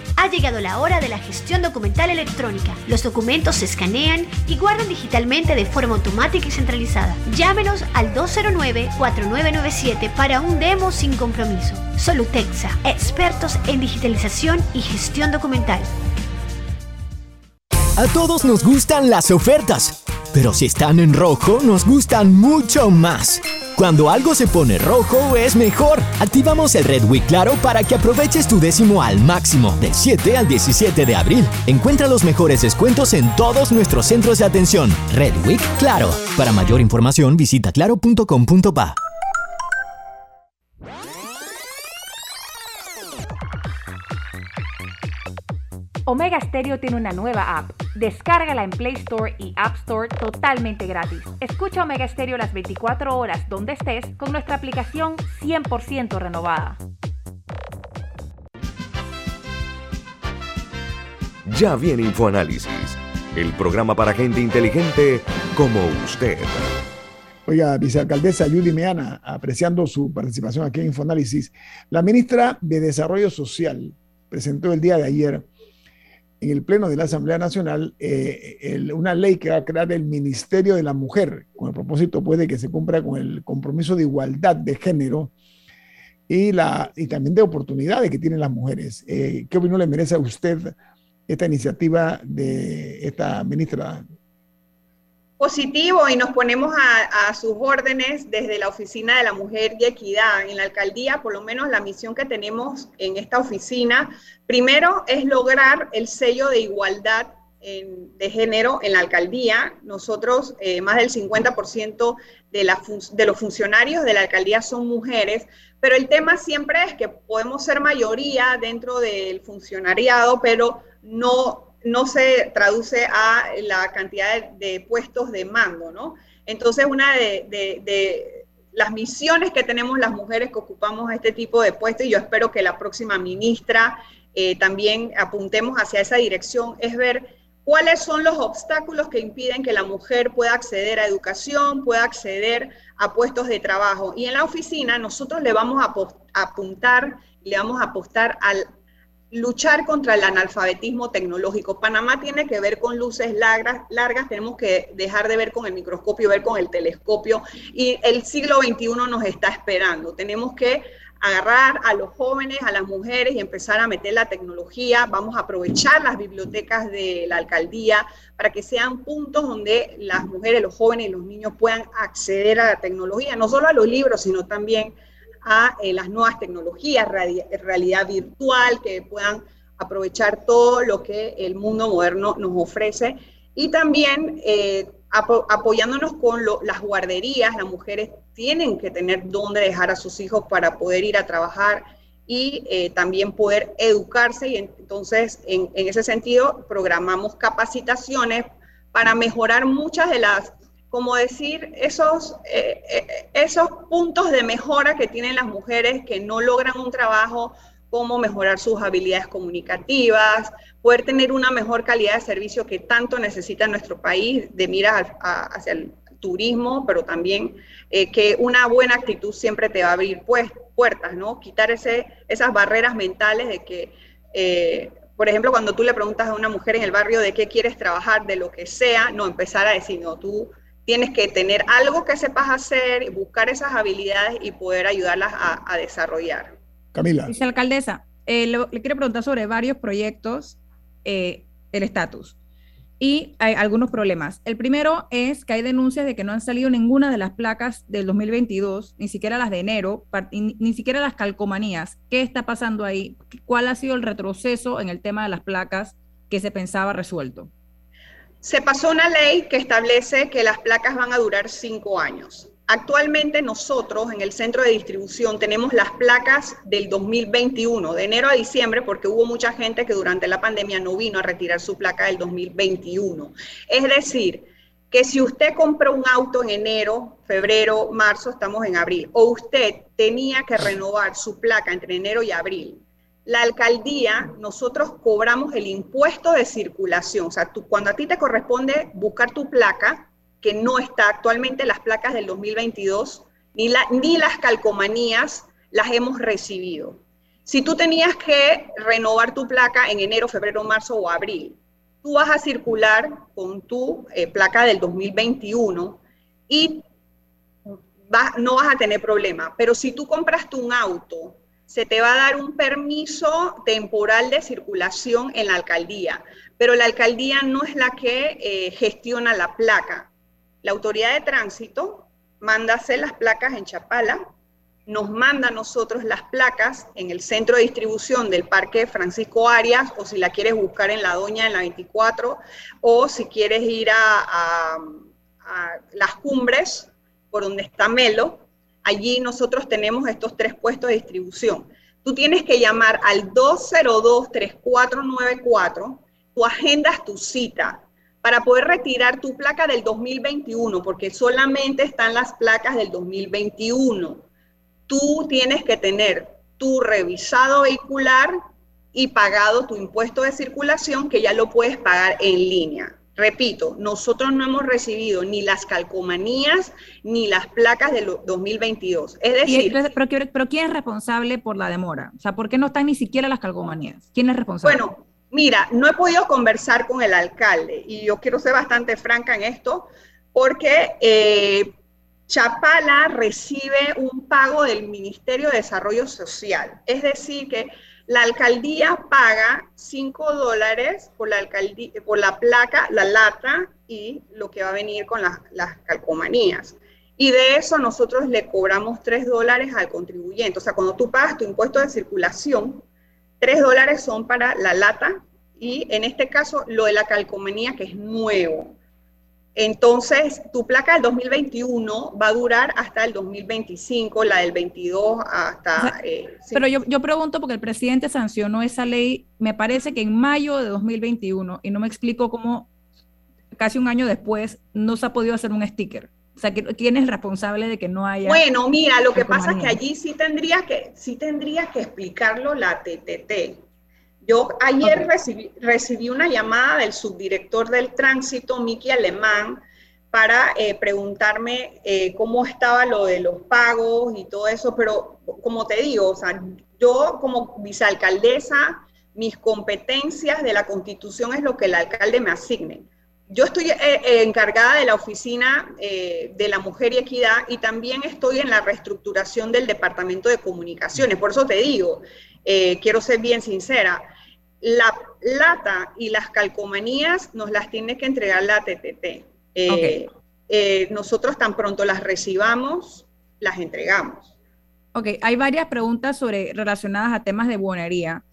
Ha llegado la hora de la gestión documental electrónica. Los documentos se escanean y guardan digitalmente de forma automática y centralizada. Llámenos al 209-4997 para un demo sin compromiso. Solutexa, expertos en digitalización y gestión documental. A todos nos gustan las ofertas, pero si están en rojo nos gustan mucho más. Cuando algo se pone rojo es mejor. Activamos el Red Week Claro para que aproveches tu décimo al máximo, del 7 al 17 de abril. Encuentra los mejores descuentos en todos nuestros centros de atención. Red Week Claro. Para mayor información visita claro.com.pa. Omega Stereo tiene una nueva app. Descárgala en Play Store y App Store totalmente gratis. Escucha Omega Stereo las 24 horas donde estés con nuestra aplicación 100% renovada. Ya viene InfoAnálisis, el programa para gente inteligente como usted. Oiga, vicealcaldesa Judy Meana, apreciando su participación aquí en InfoAnálisis, la ministra de Desarrollo Social presentó el día de ayer en el Pleno de la Asamblea Nacional eh, una ley que va a crear el Ministerio de la Mujer, con el propósito pues, de que se cumpla con el compromiso de igualdad de género y, la, y también de oportunidades que tienen las mujeres. Eh, ¿Qué opinión le merece a usted esta iniciativa de esta ministra positivo y nos ponemos a, sus órdenes desde la Oficina de la Mujer y Equidad. En la alcaldía, por lo menos la misión que tenemos en esta oficina, primero es lograr el sello de igualdad de género en la alcaldía. Nosotros, eh, más del 50% de, la de los funcionarios de la alcaldía son mujeres, pero el tema siempre es que podemos ser mayoría dentro del funcionariado, pero no no se traduce a la cantidad de, puestos de mando, ¿no? Entonces, una de, las misiones que tenemos las mujeres que ocupamos este tipo de puestos, y yo espero que la próxima ministra eh, también apuntemos hacia esa dirección, es ver cuáles son los obstáculos que impiden que la mujer pueda acceder a educación, pueda acceder a puestos de trabajo. Y en la oficina nosotros le vamos a apuntar, le vamos a apostar al luchar contra el analfabetismo tecnológico. Panamá tiene que ver con luces largas, largas, tenemos que dejar de ver con el microscopio, ver con el telescopio y el siglo XXI nos está esperando. Tenemos que agarrar a los jóvenes, a las mujeres y empezar a meter la tecnología. Vamos a aprovechar las bibliotecas de la alcaldía para que sean puntos donde las mujeres, los jóvenes y los niños puedan acceder a la tecnología, no solo a los libros, sino también a eh, las nuevas tecnologías, realidad virtual, que puedan aprovechar todo lo que el mundo moderno nos ofrece. Y también eh, apoyándonos con las guarderías, las mujeres tienen que tener dónde dejar a sus hijos para poder ir a trabajar y eh, también poder educarse. Y entonces, en, en ese sentido, programamos capacitaciones para mejorar muchas de las como decir, esos, eh, eh, esos puntos de mejora que tienen las mujeres que no logran un trabajo, cómo mejorar sus habilidades comunicativas, poder tener una mejor calidad de servicio que tanto necesita nuestro país, de miras hacia el turismo, pero también eh, que una buena actitud siempre te va a abrir pues, puertas, ¿no? Quitar esas barreras mentales de que por ejemplo, cuando tú le preguntas a una mujer en el barrio de qué quieres trabajar, de lo que sea, no empezar a decir, no, tú tienes que tener algo que sepas hacer, buscar esas habilidades y poder ayudarlas a, desarrollar. Camila. Vicealcaldesa, eh, le, quiero preguntar sobre varios proyectos, eh, el estatus. Y hay algunos problemas. El primero es que hay denuncias de que no han salido ninguna de las placas del 2022, ni siquiera las de enero, ni siquiera las calcomanías. ¿Qué está pasando ahí? ¿Cuál ha sido el retroceso en el tema de las placas que se pensaba resuelto? Se pasó una ley que establece que las placas van a durar cinco años. Actualmente nosotros en el centro de distribución tenemos las placas del 2021, de enero a diciembre, porque hubo mucha gente que durante la pandemia no vino a retirar su placa del 2021. Es decir, que si usted compró un auto en enero, febrero, marzo, estamos en abril, o usted tenía que renovar su placa entre enero y abril, la alcaldía, nosotros cobramos el impuesto de circulación. O sea, cuando a ti te corresponde buscar tu placa, que no está actualmente, las placas del 2022, ni, la, ni las calcomanías las hemos recibido. Si tú tenías que renovar tu placa en enero, febrero, marzo o abril, tú vas a circular con tu eh, placa del 2021 y no vas a tener problema. Pero si tú compraste un auto, se te va a dar un permiso temporal de circulación en la alcaldía, pero la alcaldía no es la que eh, gestiona la placa. La autoridad de tránsito manda hacer las placas en Chapala, nos manda a nosotros las placas en el centro de distribución del Parque Francisco Arias, o si la quieres buscar en La Doña, en la 24, o si quieres ir a, las cumbres, por donde está Melo, allí nosotros tenemos estos tres puestos de distribución. Tú tienes que llamar al 202-3494, tú agendas tu cita para poder retirar tu placa del 2021, porque solamente están las placas del 2021 tú tienes que tener tu revisado vehicular y pagado tu impuesto de circulación que ya lo puedes pagar en línea. Repito, nosotros no hemos recibido ni las calcomanías ni las placas del 2022. Es decir... pero, ¿quién es responsable por la demora? O sea, ¿por qué no están ni siquiera las calcomanías? ¿Quién es responsable? Bueno, mira, no he podido conversar con el alcalde y yo quiero ser bastante franca en esto porque eh, Chapala recibe un pago del Ministerio de Desarrollo Social, es decir, que la alcaldía paga 5 dólares por la, alcaldía, por la placa, la lata y lo que va a venir con las, las calcomanías. Y de eso nosotros le cobramos 3 dólares al contribuyente. O sea, cuando tú pagas tu impuesto de circulación, 3 dólares son para la lata y en este caso lo de la calcomanía que es nuevo. Entonces, tu placa del 2021 va a durar hasta el 2025, la del 22 hasta... Eh, pero yo, yo pregunto porque el presidente sancionó esa ley, me parece que en mayo de 2021, y no me explico cómo casi un año después no se ha podido hacer un sticker. O sea, ¿quién es responsable de que no haya... Bueno, mira, lo que pasa es que allí sí tendría que, sí tendría que explicarlo la TTT yo ayer recibí, una llamada del subdirector del tránsito, Miki Alemán, para eh, preguntarme eh, cómo estaba lo de los pagos y todo eso, pero como te digo, o sea, yo como vicealcaldesa, mis competencias de la constitución es lo que el alcalde me asigne. Yo estoy eh, encargada de la oficina de la mujer y equidad y también estoy en la reestructuración del departamento de comunicaciones. Por eso te digo, quiero ser bien sincera, la lata y las calcomanías nos las tiene que entregar la TTT. Eh, eh, nosotros tan pronto las recibamos, las entregamos. Ok, hay varias preguntas sobre, relacionadas a temas de buonería.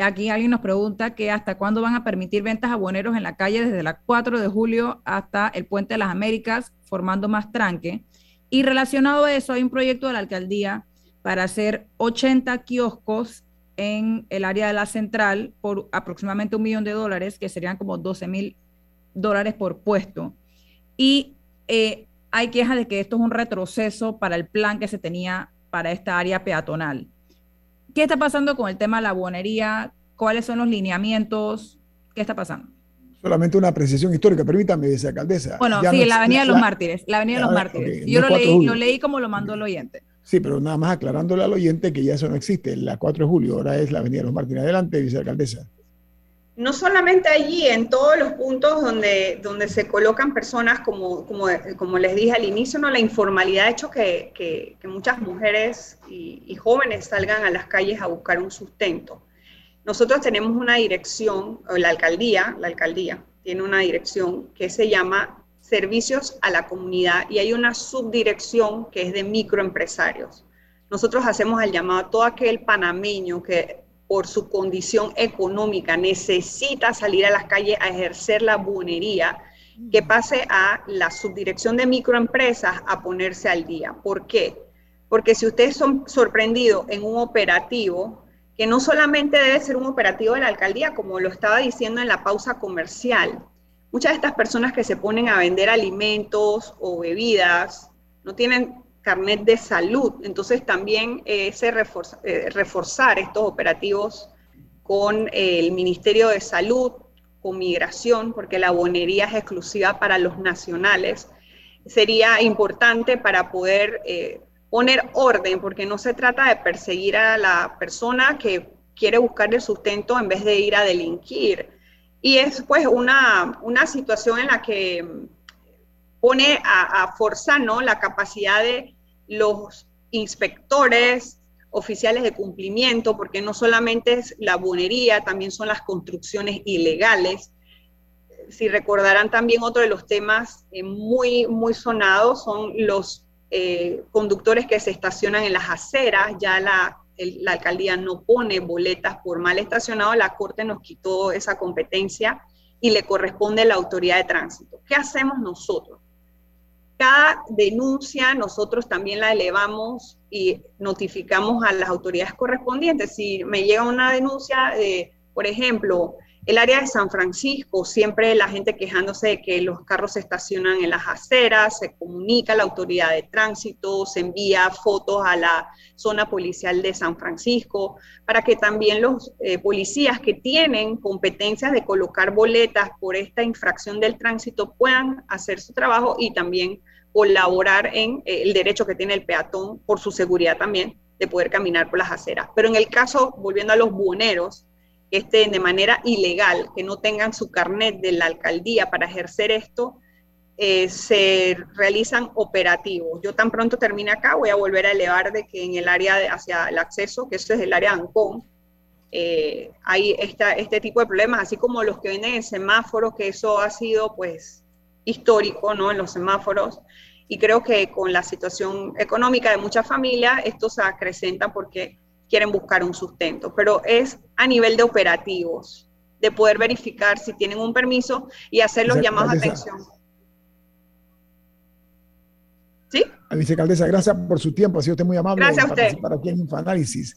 Aquí alguien nos pregunta que hasta cuándo van a permitir ventas a buoneros en la calle desde la 4 de julio hasta el Puente de las Américas, formando más tranque. Y relacionado a eso, hay un proyecto de la alcaldía para hacer 80 kioscos en el área de la central por aproximadamente un millón de dólares, que serían como 12 mil dólares por puesto. Y eh, hay quejas de que esto es un retroceso para el plan que se tenía para esta área peatonal. ¿Qué está pasando con el tema de la buonería? ¿Cuáles son los lineamientos? ¿Qué está pasando? Solamente una apreciación histórica, permítame, alcaldesa. Bueno, sí, la Avenida de los Mártires, la Avenida de los Mártires. Yo lo leí, lo leí como lo mandó el oyente. Sí, pero nada más aclarándole al oyente que ya eso no existe. La 4 de julio, ahora es la Avenida Los Martínez. Adelante, vicealcaldesa. No solamente allí, en todos los puntos donde, donde se colocan personas, como, como, como les dije al inicio, ¿no? la informalidad ha hecho que, que, muchas mujeres y, y, jóvenes salgan a las calles a buscar un sustento. Nosotros tenemos una dirección, la alcaldía, la alcaldía tiene una dirección que se llama servicios a la comunidad y hay una subdirección que es de microempresarios. Nosotros hacemos el llamado a todo aquel panameño que por su condición económica necesita salir a las calles a ejercer la buonería, que pase a la subdirección de microempresas a ponerse al día. ¿Por qué? Porque si ustedes son sorprendidos en un operativo, que no solamente debe ser un operativo de la alcaldía, como lo estaba diciendo en la pausa comercial, muchas de estas personas que se ponen a vender alimentos o bebidas no tienen carnet de salud, entonces también ese eh, reforzar estos operativos con el Ministerio de Salud, con migración, porque la bonería es exclusiva para los nacionales, sería importante para poder eh, poner orden, porque no se trata de perseguir a la persona que quiere buscar el sustento en vez de ir a delinquir. Y es pues una, una situación en la que pone a, a forzar ¿no? la capacidad de los inspectores, oficiales de cumplimiento, porque no solamente es la bunería, también son las construcciones ilegales. Si recordarán también otro de los temas eh, muy, muy sonados son los eh, conductores que se estacionan en las aceras, ya la, la alcaldía no pone boletas por mal estacionado, la Corte nos quitó esa competencia y le corresponde a la autoridad de tránsito. ¿Qué hacemos nosotros? Cada denuncia nosotros también la elevamos y notificamos a las autoridades correspondientes. Si me llega una denuncia de, por ejemplo, el área de San Francisco, siempre la gente quejándose de que los carros se estacionan en las aceras, se comunica a la autoridad de tránsito, se envía fotos a la zona policial de San Francisco, para que también los eh, policías que tienen competencias de colocar boletas por esta infracción del tránsito puedan hacer su trabajo y también colaborar en eh, el derecho que tiene el peatón por su seguridad también de poder caminar por las aceras. Pero en el caso, volviendo a los buoneros, que estén de manera ilegal, que no tengan su carnet de la alcaldía para ejercer esto, eh, se realizan operativos. Yo tan pronto termine acá, voy a volver a elevar de que en el área hacia el acceso, que eso es el área de Ancón, eh, hay esta, este tipo de problemas, así como los que venden en semáforos, que eso ha sido pues histórico, ¿no? En los semáforos. Y creo que con la situación económica de muchas familias, esto se acrecenta porque quieren buscar un sustento, pero es a nivel de operativos, de poder verificar si tienen un permiso y hacer los llamados de atención. ¿Sí? Vicecaldesa, gracias por su tiempo, ha sido usted muy amable gracias a usted. participar aquí en Infoanálisis.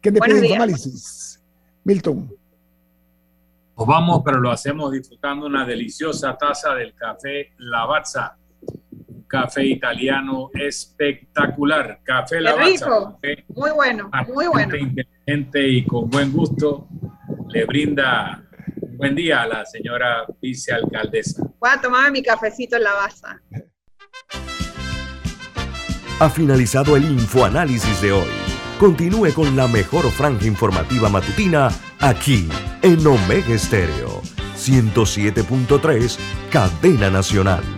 ¿Qué te pide Infoanálisis? Milton. Pues vamos, pero lo hacemos disfrutando una deliciosa taza del café Lavazza café italiano espectacular. Café La rico, muy bueno, muy bueno. Inteligente y con buen gusto le brinda un buen día a la señora vicealcaldesa. Voy a tomar mi cafecito en la baza. Ha finalizado el infoanálisis de hoy. Continúe con la mejor franja informativa matutina aquí en Omega Estéreo 107.3, Cadena Nacional.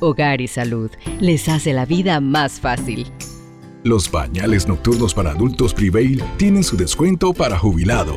Hogar y Salud les hace la vida más fácil. Los pañales nocturnos para adultos Prevail tienen su descuento para jubilado.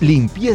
Limpieza